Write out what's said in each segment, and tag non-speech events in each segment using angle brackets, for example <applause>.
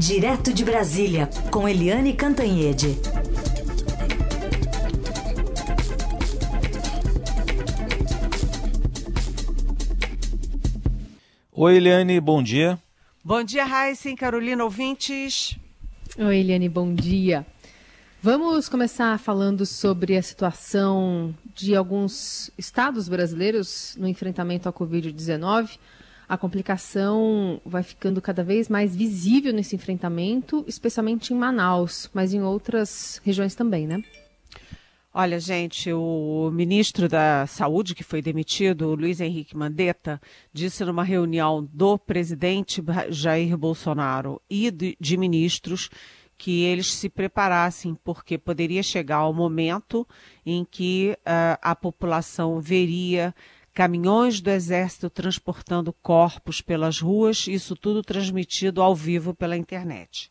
Direto de Brasília, com Eliane Cantanhede. Oi, Eliane, bom dia. Bom dia, Raíssa Carolina, ouvintes. Oi, Eliane, bom dia. Vamos começar falando sobre a situação de alguns estados brasileiros no enfrentamento à Covid-19. A complicação vai ficando cada vez mais visível nesse enfrentamento, especialmente em Manaus, mas em outras regiões também, né? Olha, gente, o ministro da Saúde, que foi demitido, Luiz Henrique Mandetta, disse numa reunião do presidente Jair Bolsonaro e de ministros que eles se preparassem, porque poderia chegar o momento em que uh, a população veria caminhões do Exército transportando corpos pelas ruas, isso tudo transmitido ao vivo pela internet.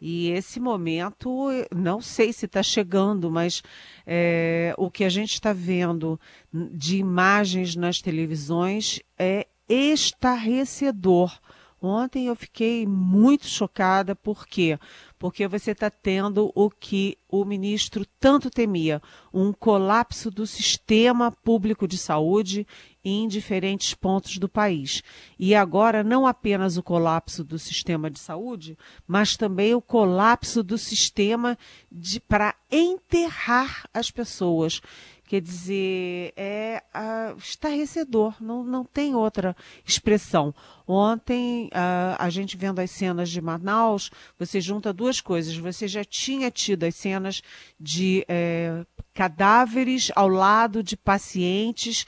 E esse momento, não sei se está chegando, mas é, o que a gente está vendo de imagens nas televisões é estarrecedor. Ontem eu fiquei muito chocada, por quê? Porque você está tendo o que o ministro tanto temia: um colapso do sistema público de saúde em diferentes pontos do país. E agora, não apenas o colapso do sistema de saúde, mas também o colapso do sistema para enterrar as pessoas. Quer dizer, é uh, estarrecedor, não, não tem outra expressão. Ontem, uh, a gente vendo as cenas de Manaus, você junta duas coisas. Você já tinha tido as cenas de eh, cadáveres ao lado de pacientes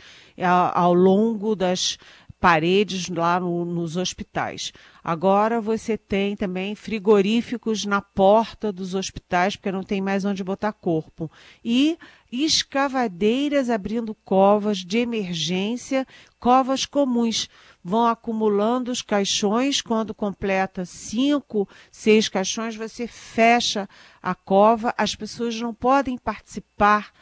ao longo das paredes lá no, nos hospitais. Agora você tem também frigoríficos na porta dos hospitais, porque não tem mais onde botar corpo. E escavadeiras abrindo covas de emergência, covas comuns. Vão acumulando os caixões. Quando completa cinco, seis caixões, você fecha a cova. As pessoas não podem participar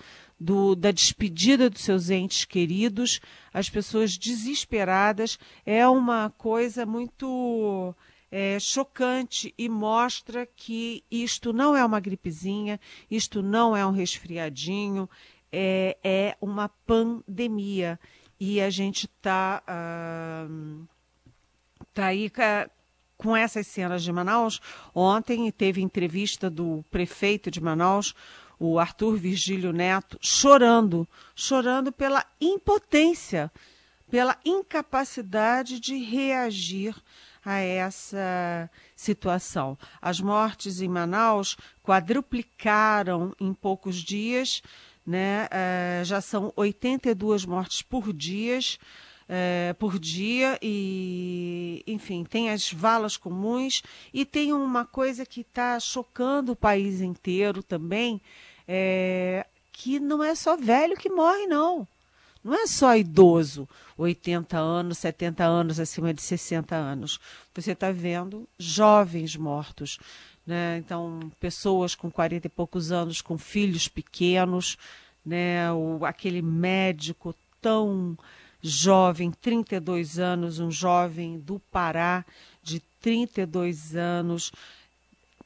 do, da despedida dos seus entes queridos, as pessoas desesperadas, é uma coisa muito é, chocante e mostra que isto não é uma gripezinha, isto não é um resfriadinho, é, é uma pandemia. E a gente está ah, tá aí com essas cenas de Manaus. Ontem teve entrevista do prefeito de Manaus, o Arthur Virgílio Neto, chorando, chorando pela impotência, pela incapacidade de reagir a essa situação. As mortes em Manaus quadruplicaram em poucos dias, né? Uh, já são 82 mortes por dia. É, por dia e, enfim, tem as valas comuns e tem uma coisa que está chocando o país inteiro também, é, que não é só velho que morre, não. Não é só idoso, 80 anos, 70 anos, acima de 60 anos. Você está vendo jovens mortos. Né? Então, pessoas com 40 e poucos anos, com filhos pequenos, né? O, aquele médico tão jovem, 32 anos, um jovem do Pará de 32 anos,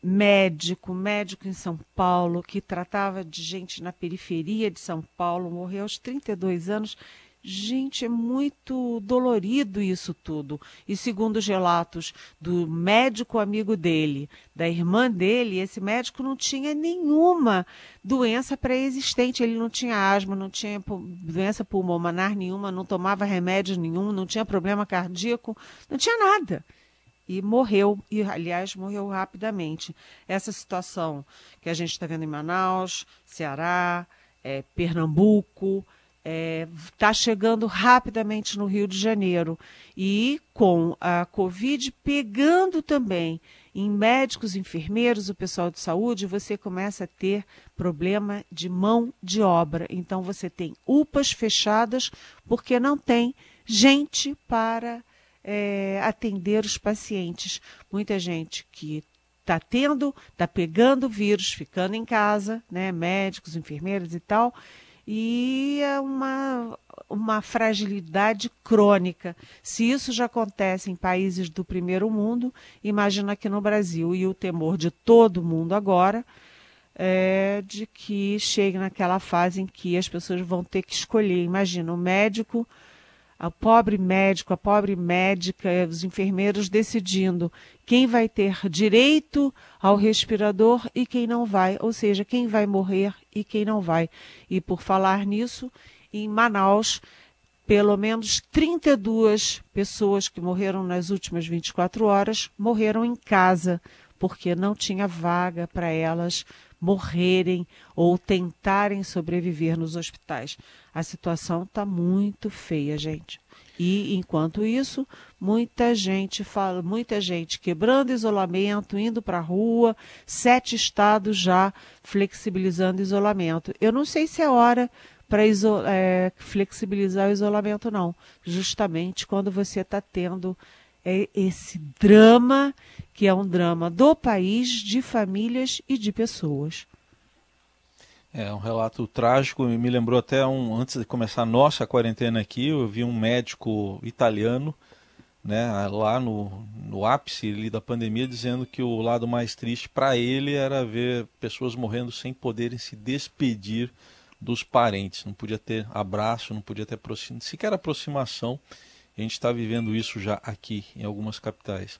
médico, médico em São Paulo, que tratava de gente na periferia de São Paulo, morreu aos 32 anos. Gente, é muito dolorido isso tudo. E segundo os relatos do médico amigo dele, da irmã dele, esse médico não tinha nenhuma doença pré-existente. Ele não tinha asma, não tinha doença pulmonar nenhuma, não tomava remédio nenhum, não tinha problema cardíaco, não tinha nada e morreu, e aliás morreu rapidamente. Essa situação que a gente está vendo em Manaus, Ceará, é, Pernambuco, está é, tá chegando rapidamente no Rio de Janeiro. E com a Covid pegando também em médicos, enfermeiros, o pessoal de saúde, você começa a ter problema de mão de obra. Então você tem UPAs fechadas porque não tem gente para é, atender os pacientes. Muita gente que está tendo, está pegando vírus, ficando em casa, né, médicos, enfermeiras e tal, e é uma, uma fragilidade crônica. Se isso já acontece em países do primeiro mundo, imagina aqui no Brasil. E o temor de todo mundo agora é de que chegue naquela fase em que as pessoas vão ter que escolher. Imagina, o médico o pobre médico, a pobre médica, os enfermeiros decidindo quem vai ter direito ao respirador e quem não vai, ou seja, quem vai morrer e quem não vai. E por falar nisso, em Manaus, pelo menos 32 pessoas que morreram nas últimas 24 horas morreram em casa, porque não tinha vaga para elas morrerem ou tentarem sobreviver nos hospitais. A situação está muito feia, gente. E enquanto isso, muita gente fala, muita gente quebrando isolamento, indo para a rua, sete estados já flexibilizando isolamento. Eu não sei se é hora para é, flexibilizar o isolamento, não. Justamente quando você está tendo é, esse drama, que é um drama do país, de famílias e de pessoas. É um relato trágico, me lembrou até um antes de começar a nossa quarentena aqui, eu vi um médico italiano, né, lá no, no ápice ali da pandemia, dizendo que o lado mais triste para ele era ver pessoas morrendo sem poderem se despedir dos parentes. Não podia ter abraço, não podia ter aproxima, sequer aproximação. A gente está vivendo isso já aqui em algumas capitais.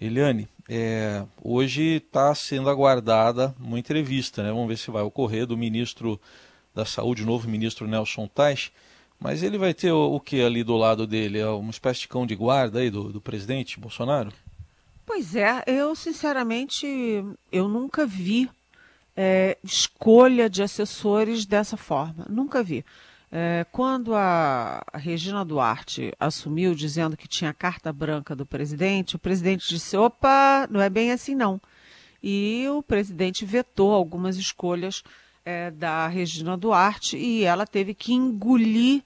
Eliane, é, hoje está sendo aguardada uma entrevista, né? Vamos ver se vai ocorrer do ministro da Saúde, novo ministro Nelson Tais. Mas ele vai ter o, o que ali do lado dele? É uma espécie de cão de guarda aí do, do presidente Bolsonaro? Pois é, eu sinceramente eu nunca vi é, escolha de assessores dessa forma. Nunca vi. É, quando a, Regina Duarte assumiu dizendo que tinha carta branca do presidente, o presidente disse: opa, não é bem assim não. E o presidente vetou algumas escolhas é, da Regina Duarte e ela teve que engolir,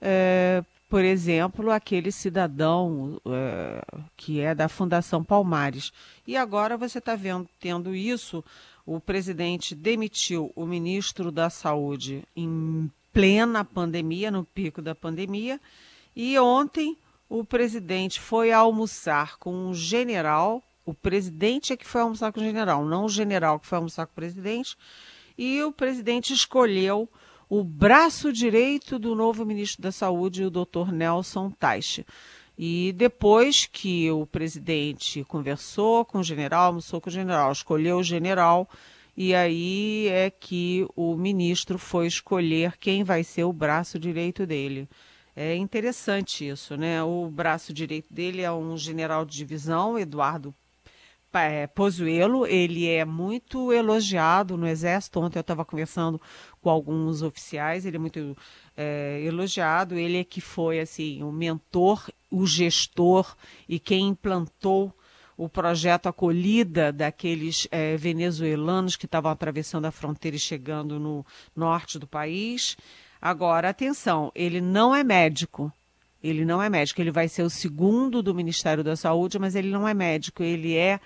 é, por exemplo, aquele cidadão é, que é da Fundação Palmares. E agora você está tendo isso. O presidente demitiu o ministro da Saúde em plena pandemia, no pico da pandemia. E ontem o presidente foi almoçar com um general. O presidente é que foi almoçar com o general, não o general que foi almoçar com o presidente. E o presidente escolheu o braço direito do novo ministro da Saúde, o doutor Nelson Taixe. E depois que o presidente conversou com o general, almoçou com o general, escolheu o general, e aí é que o ministro foi escolher quem vai ser o braço direito dele. É interessante isso, né? O braço direito dele é um general de divisão, Eduardo é, Pozuelo. Ele é muito elogiado no Exército. Ontem eu estava conversando com alguns oficiais, ele é muito é, elogiado. Ele é que foi assim o mentor, o gestor e quem implantou o projeto Acolhida daqueles é, venezuelanos que estavam atravessando a fronteira e chegando no norte do país. Agora, atenção, ele não é médico. Ele não é médico. Ele vai ser o segundo do Ministério da Saúde, mas ele não é médico. Ele é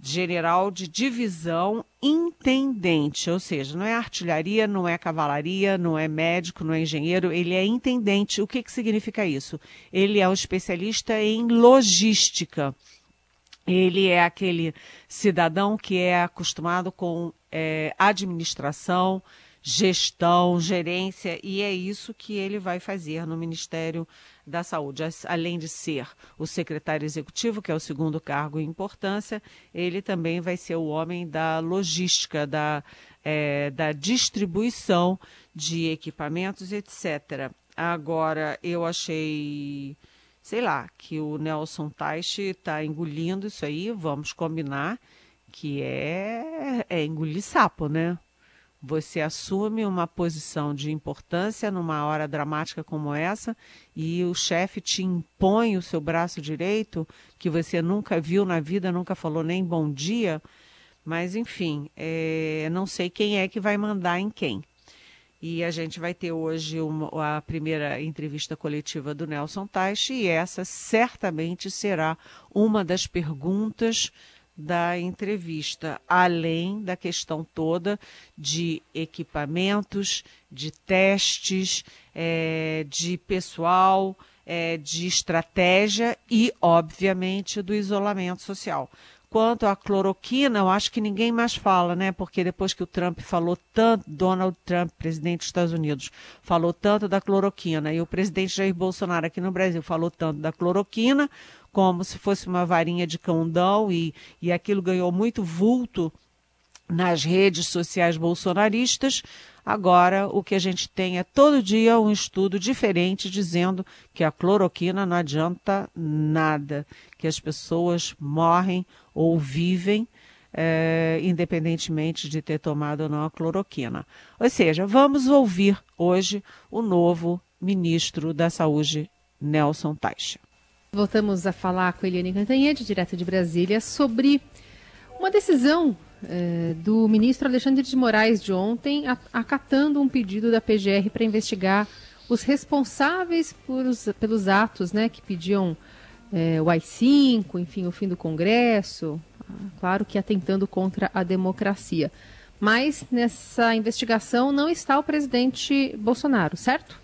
general de divisão intendente, ou seja, não é artilharia, não é cavalaria, não é médico, não é engenheiro, ele é intendente. O que, que significa isso? Ele é um especialista em logística. Ele é aquele cidadão que é acostumado com é, administração, gestão, gerência, e é isso que ele vai fazer no Ministério da Saúde. Além de ser o secretário executivo, que é o segundo cargo em importância, ele também vai ser o homem da logística, da, é, da distribuição de equipamentos, etc. Agora, eu achei sei lá, que o Nelson Teich está engolindo isso aí, vamos combinar que é, é engolir sapo, né? Você assume uma posição de importância numa hora dramática como essa e o chefe te impõe o seu braço direito, que você nunca viu na vida, nunca falou nem bom dia. Mas, enfim, é, não sei quem é que vai mandar em quem. E a gente vai ter hoje uma, a primeira entrevista coletiva do Nelson Teich, e essa certamente será uma das perguntas da entrevista, além da questão toda de equipamentos, de testes, é, de pessoal, é, de estratégia e, obviamente, do isolamento social. Quanto à cloroquina, eu acho que ninguém mais fala, né? Porque depois que o Trump falou tanto, Donald Trump, presidente dos Estados Unidos, falou tanto da cloroquina, e o presidente Jair Bolsonaro aqui no Brasil falou tanto da cloroquina, como se fosse uma varinha de candão, e, e aquilo ganhou muito vulto nas redes sociais bolsonaristas. Agora, o que a gente tem é todo dia um estudo diferente dizendo que a cloroquina não adianta nada, que as pessoas morrem ou vivem, é, independentemente de ter tomado ou não a cloroquina. Ou seja, vamos ouvir hoje o novo ministro da Saúde, Nelson Taixa. Voltamos a falar com Eliane Cantanhede, direto de Brasília, sobre uma decisão é, do ministro Alexandre de Moraes de ontem, acatando um pedido da PGR para investigar os responsáveis os, pelos atos né, que pediam é, o AI-5, enfim, o fim do Congresso, claro que atentando contra a democracia. Mas nessa investigação não está o presidente Bolsonaro, certo?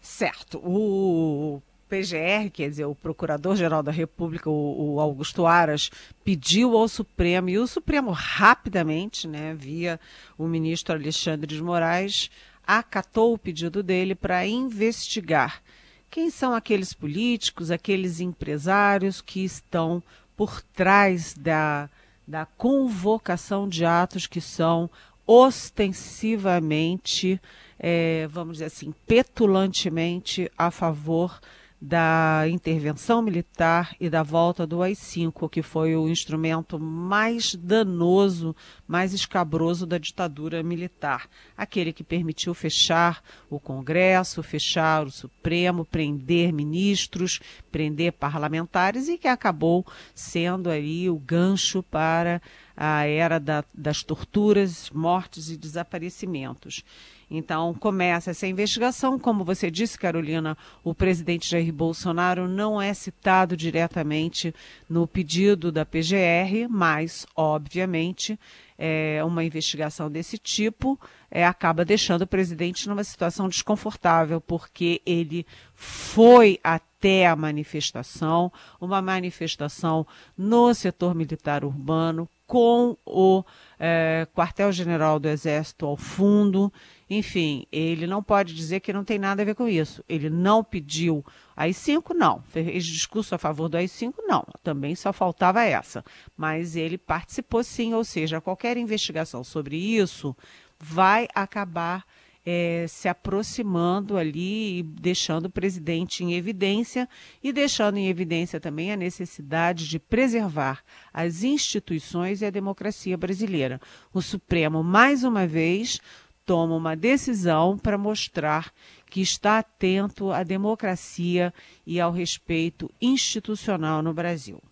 Certo. O PGR, quer dizer, o Procurador-Geral da República, o, o, Augusto Aras, pediu ao Supremo, e o Supremo rapidamente, né, via o ministro Alexandre de Moraes, acatou o pedido dele para investigar quem são aqueles políticos, aqueles empresários que estão por trás da, da convocação de atos que são ostensivamente, é, vamos dizer assim, petulantemente a favor da intervenção militar e da volta do AI-5, que foi o instrumento mais danoso, mais escabroso da ditadura militar. Aquele que permitiu fechar o Congresso, fechar o Supremo, prender ministros, prender parlamentares e que acabou sendo ali o gancho para a era da, das torturas, mortes e desaparecimentos. Então, começa essa investigação. Como você disse, Carolina, o presidente Jair Bolsonaro não é citado diretamente no pedido da PGR, mas, obviamente, é, uma investigação desse tipo é, acaba deixando o presidente numa situação desconfortável, porque ele foi até a manifestação, uma manifestação no setor militar urbano, com o é, quartel-general do Exército ao fundo. Enfim, ele não pode dizer que não tem nada a ver com isso. Ele não pediu AI-5, não. Fez discurso a favor do AI-5, não. Também só faltava essa. Mas ele participou sim, ou seja, qualquer investigação sobre isso vai acabar é, se aproximando ali e deixando o presidente em evidência e deixando em evidência também a necessidade de preservar as instituições e a democracia brasileira. O Supremo, mais uma vez, toma uma decisão para mostrar que está atento à democracia e ao respeito institucional no Brasil.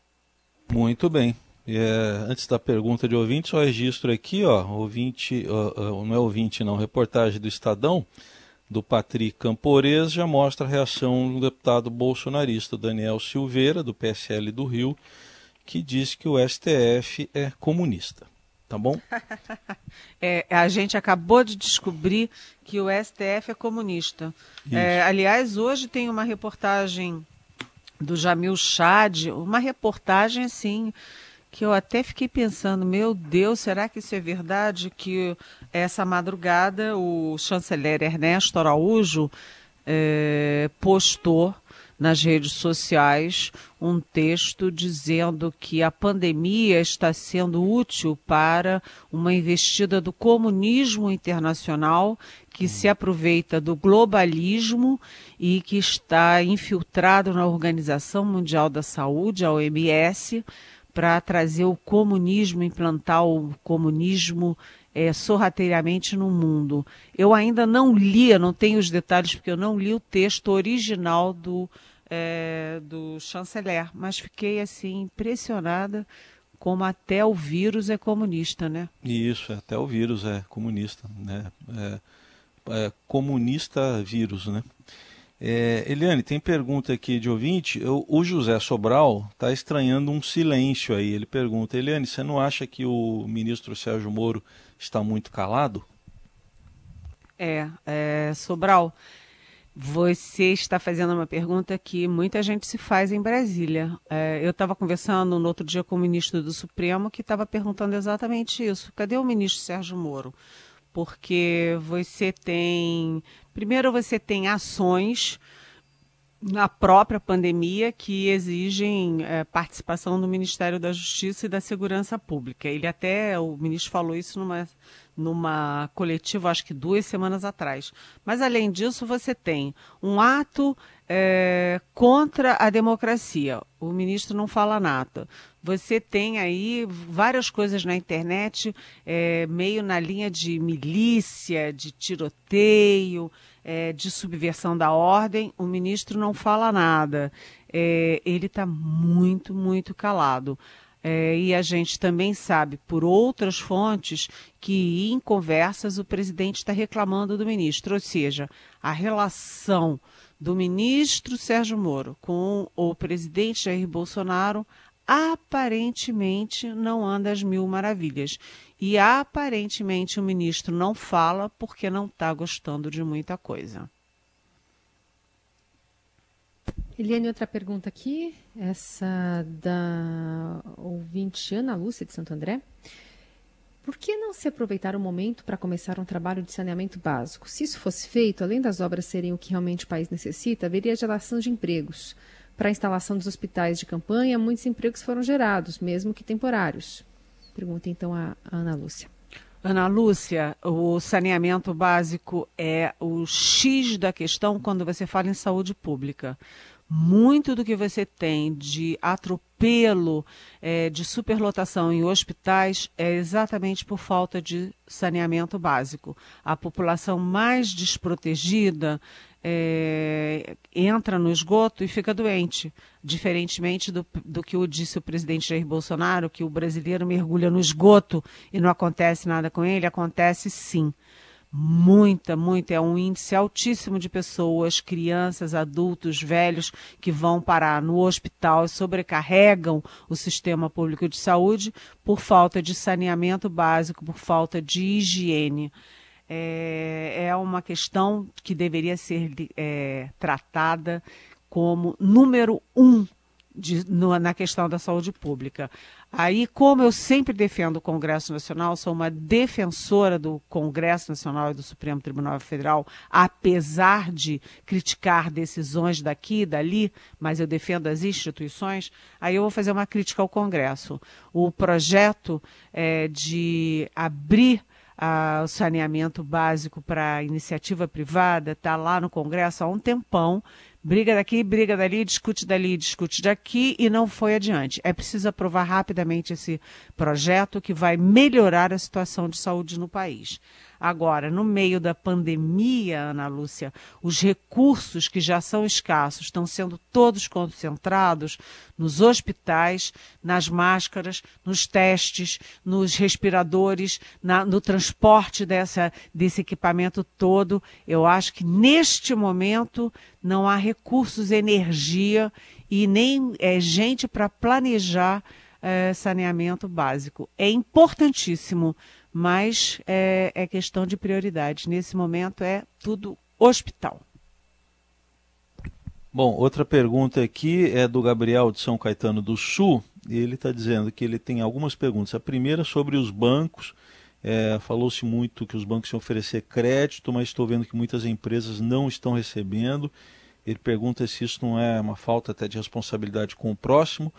Muito bem. É, antes da pergunta de ouvinte, só registro aqui, ó, ouvinte, uh, não é ouvinte não, reportagem do Estadão, do Patrick Campores, já mostra a reação do deputado bolsonarista Daniel Silveira, do PSL do Rio, que diz que o STF é comunista. Tá bom? <laughs> é, a gente acabou de descobrir que o STF é comunista. É, aliás, hoje tem uma reportagem do Jamil Chad, uma reportagem assim que eu até fiquei pensando, meu Deus, será que isso é verdade? Que essa madrugada o chanceler Ernesto Araújo é, postou nas redes sociais um texto dizendo que a pandemia está sendo útil para uma investida do comunismo internacional que se aproveita do globalismo e que está infiltrado na Organização Mundial da Saúde, a OMS, para trazer o comunismo, implantar o comunismo é, sorrateiramente no mundo. Eu ainda não li, não tenho os detalhes porque eu não li o texto original do, é, do chanceler, mas fiquei assim impressionada como até o vírus é comunista, né? Isso, até o vírus é comunista, né? É, é comunista vírus, né? É, Eliane, tem pergunta aqui de ouvinte. O, José Sobral está estranhando um silêncio aí. Ele pergunta: Eliane, você não acha que o ministro Sérgio Moro está muito calado? É, é Sobral, você está fazendo uma pergunta que muita gente se faz em Brasília. É, eu estava conversando no outro dia com o ministro do Supremo que estava perguntando exatamente isso. Cadê o ministro Sérgio Moro? Porque você tem. Primeiro, você tem ações na própria pandemia que exigem é, participação do Ministério da Justiça e da Segurança Pública. Ele até, o ministro falou isso numa numa coletiva, acho que duas semanas atrás. Mas, além disso, você tem um ato é, contra a democracia. O ministro não fala nada. Você tem aí várias coisas na internet, é, meio na linha de milícia, de tiroteio, é, de subversão da ordem. O ministro não fala nada. É, ele está muito, muito calado. É, e a gente também sabe, por outras fontes, que em conversas o presidente está reclamando do ministro, ou seja, a relação do ministro Sérgio Moro com o presidente Jair Bolsonaro aparentemente não anda às mil maravilhas. E aparentemente o ministro não fala porque não está gostando de muita coisa. Eliane, outra pergunta aqui, essa da ouvinte Ana Lúcia de Santo André. Por que não se aproveitar o momento para começar um trabalho de saneamento básico? Se isso fosse feito, além das obras serem o que realmente o país necessita, haveria geração de empregos. Para a instalação dos hospitais de campanha, muitos empregos foram gerados, mesmo que temporários. Pergunta então a Ana Lúcia. Ana Lúcia, o saneamento básico é o X da questão quando você fala em saúde pública muito do que você tem de atropelo, é, de superlotação em hospitais é exatamente por falta de saneamento básico. A população mais desprotegida é, entra no esgoto e fica doente, diferentemente do, do que o disse o presidente Jair Bolsonaro, que o brasileiro mergulha no esgoto e não acontece nada com ele, acontece sim muita, muita, é um índice altíssimo de pessoas, crianças, adultos, velhos, que vão parar no hospital e sobrecarregam o sistema público de saúde por falta de saneamento básico, por falta de higiene. É, é uma questão que deveria ser é, tratada como número um de, no, na questão da saúde pública. Aí, como eu sempre defendo o Congresso Nacional, sou uma defensora do Congresso Nacional e do Supremo Tribunal Federal, apesar de criticar decisões daqui e dali, mas eu defendo as instituições, aí eu vou fazer uma crítica ao Congresso. O projeto é, de abrir o saneamento básico para iniciativa privada está lá no Congresso há um tempão briga daqui, briga dali, discute dali, discute daqui e não foi adiante. É preciso aprovar rapidamente esse projeto que vai melhorar a situação de saúde no país. Agora, no meio da pandemia, Ana Lúcia, os recursos que já são escassos estão sendo todos concentrados nos hospitais, nas máscaras, nos testes, nos respiradores, na, no transporte dessa, desse equipamento todo. Eu acho que neste momento não há recursos, energia e nem é, gente para planejar é, saneamento básico. É importantíssimo mas é, é questão de prioridade. Nesse momento é tudo hospital. Bom, outra pergunta aqui é do Gabriel de São Caetano do Sul. Ele está dizendo que ele tem algumas perguntas. A primeira sobre os bancos. É, Falou-se muito que os bancos iam oferecer crédito, mas estou vendo que muitas empresas não estão recebendo. Ele pergunta se isso não é uma falta até de responsabilidade com o próximo.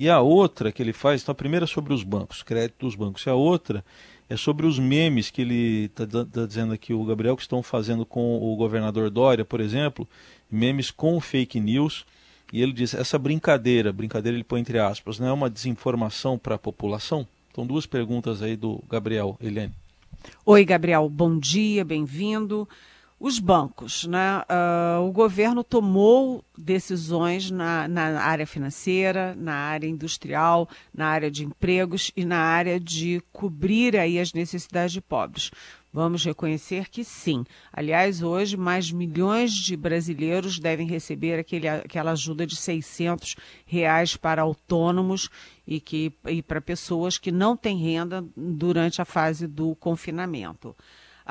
E a outra que ele faz, então a primeira é sobre os bancos, crédito dos bancos, e a outra é sobre os memes que ele está tá dizendo aqui, o Gabriel, que estão fazendo com o governador Dória, por exemplo, memes com fake news. E ele diz: essa brincadeira, brincadeira ele põe entre aspas, não é uma desinformação para a população? Então, duas perguntas aí do Gabriel, Eliane. Oi, Gabriel, bom dia, bem-vindo. Os bancos, né? Uh, o governo tomou decisões na, na, área financeira, na área industrial, na área de empregos e na área de cobrir aí as necessidades de pobres. Vamos reconhecer que sim. Aliás, hoje, mais milhões de brasileiros devem receber aquele, aquela ajuda de 600 reais para autônomos e, que, e para pessoas que não têm renda durante a fase do confinamento.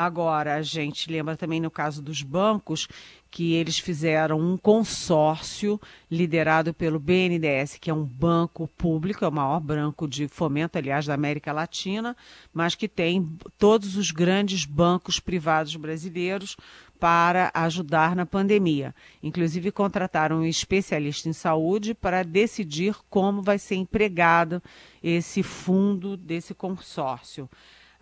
Agora, a gente lembra também no caso dos bancos que eles fizeram um consórcio liderado pelo BNDES, que é um banco público, é o maior banco de fomento, aliás, da América Latina, mas que tem todos os grandes bancos privados brasileiros para ajudar na pandemia. Inclusive, contrataram um especialista em saúde para decidir como vai ser empregado esse fundo desse consórcio.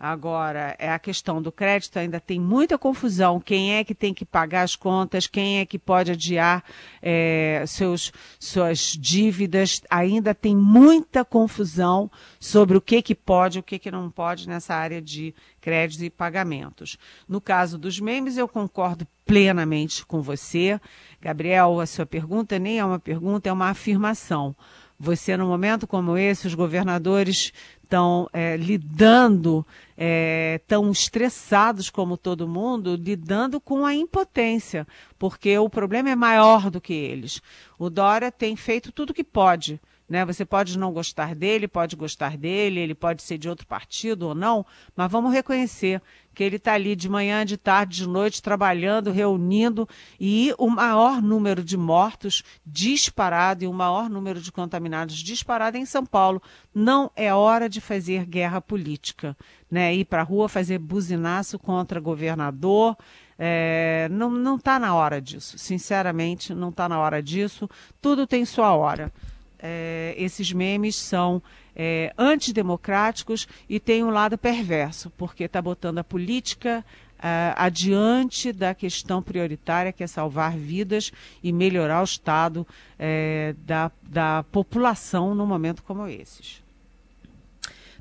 Agora, é a questão do crédito ainda tem muita confusão. Quem é que tem que pagar as contas? Quem é que pode adiar é, seus, suas dívidas? Ainda tem muita confusão sobre o que, que pode e o que, que não pode nessa área de créditos e pagamentos. No caso dos memes, eu concordo plenamente com você. Gabriel, a sua pergunta nem é uma pergunta, é uma afirmação. Você, num momento como esse, os governadores estão é, lidando, é, tão estressados como todo mundo, lidando com a impotência, porque o problema é maior do que eles. O Dória tem feito tudo que pode né? Você pode não gostar dele, pode gostar dele, ele pode ser de outro partido ou não, mas vamos reconhecer que ele está ali de manhã, de tarde, de noite, trabalhando, reunindo, e o maior número de mortos disparado e o maior número de contaminados disparado em São Paulo. Não é hora de fazer guerra política, né? Ir para a rua fazer buzinaço contra governador. É, não está na hora disso, sinceramente, não está na hora disso. Tudo tem sua hora é, esses memes são é, antidemocráticos e tem um lado perverso, porque está botando a política é, adiante da questão prioritária, que é salvar vidas e melhorar o estado é, da, da população num momento como esses.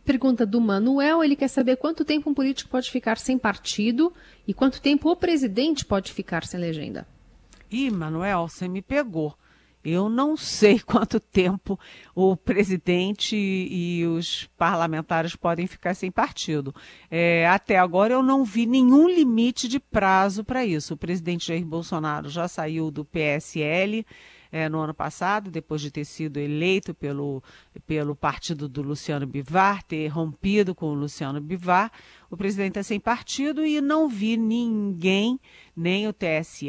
Pergunta do Manuel, ele quer saber quanto tempo um político pode ficar sem partido e quanto tempo o presidente pode ficar sem legenda. Ih, Manuel, você me pegou. Eu não sei <laughs> quanto tempo o presidente e os parlamentares podem ficar sem partido. É, até agora eu não vi nenhum limite de prazo para isso. O presidente Jair Bolsonaro já saiu do PSL é, no ano passado, depois de ter sido eleito pelo, pelo partido do Luciano Bivar, ter rompido com o Luciano Bivar. O presidente é sem partido e não vi ninguém, nem o TSE,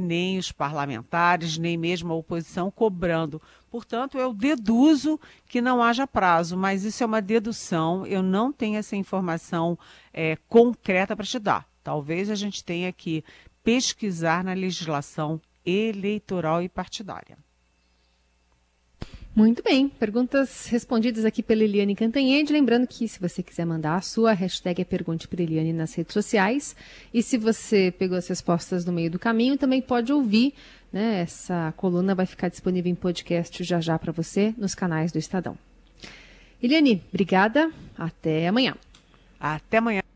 nem os parlamentares, nem mesmo a oposição cobrando. Portanto, eu deduzo que não haja prazo, mas isso é uma dedução, eu não tenho essa informação é, concreta para te dar. Talvez a gente tenha que pesquisar na legislação eleitoral e partidária. Muito bem. Perguntas respondidas aqui pela Eliane Cantanhede. Lembrando que se você quiser mandar a sua hashtag é Pergunte para Eliane nas redes sociais. E se você pegou as respostas no meio do caminho, também pode ouvir. Né? Essa coluna vai ficar disponível em podcast já já para você nos canais do Estadão. Eliane, obrigada. Até amanhã. Até amanhã.